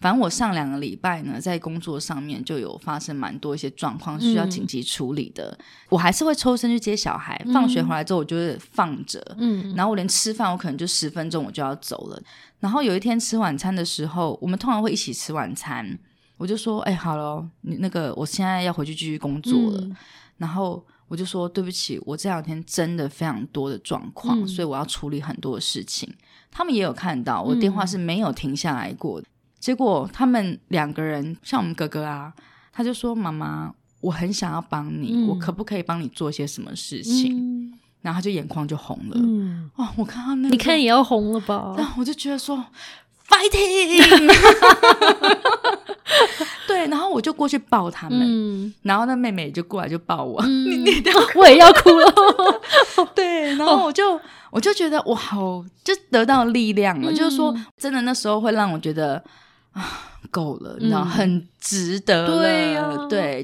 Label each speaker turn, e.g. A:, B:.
A: 反正我上两个礼拜呢，在工作上面就有发生蛮多一些状况需要紧急处理的。我还是会抽身去接小孩，放学回来之后我就是放着，嗯，然后我连吃饭我可能就十分钟我就要走了。然后有一天吃晚餐的时候，我们通常会一起吃晚餐，我就说：“哎，好了，你那个我现在要回去继续工作了。”然后我就说：“对不起，我这两天真的非常多的状况，所以我要处理很多的事情。”他们也有看到我电话是没有停下来过。结果他们两个人，像我们哥哥啊，他就说：“妈妈，我很想要帮你，我可不可以帮你做些什么事情？”然后他就眼眶就红了。嗯，哦，我看到那，
B: 你看也要红了吧？
A: 然后我就觉得说，fighting。对，然后我就过去抱他们，然后那妹妹就过来就抱我，你你
B: 我也要哭了。
A: 对，然后我就我就觉得我好就得到力量了，就是说真的那时候会让我觉得。啊，够了，你知道，很值得。
B: 对呀，
A: 对，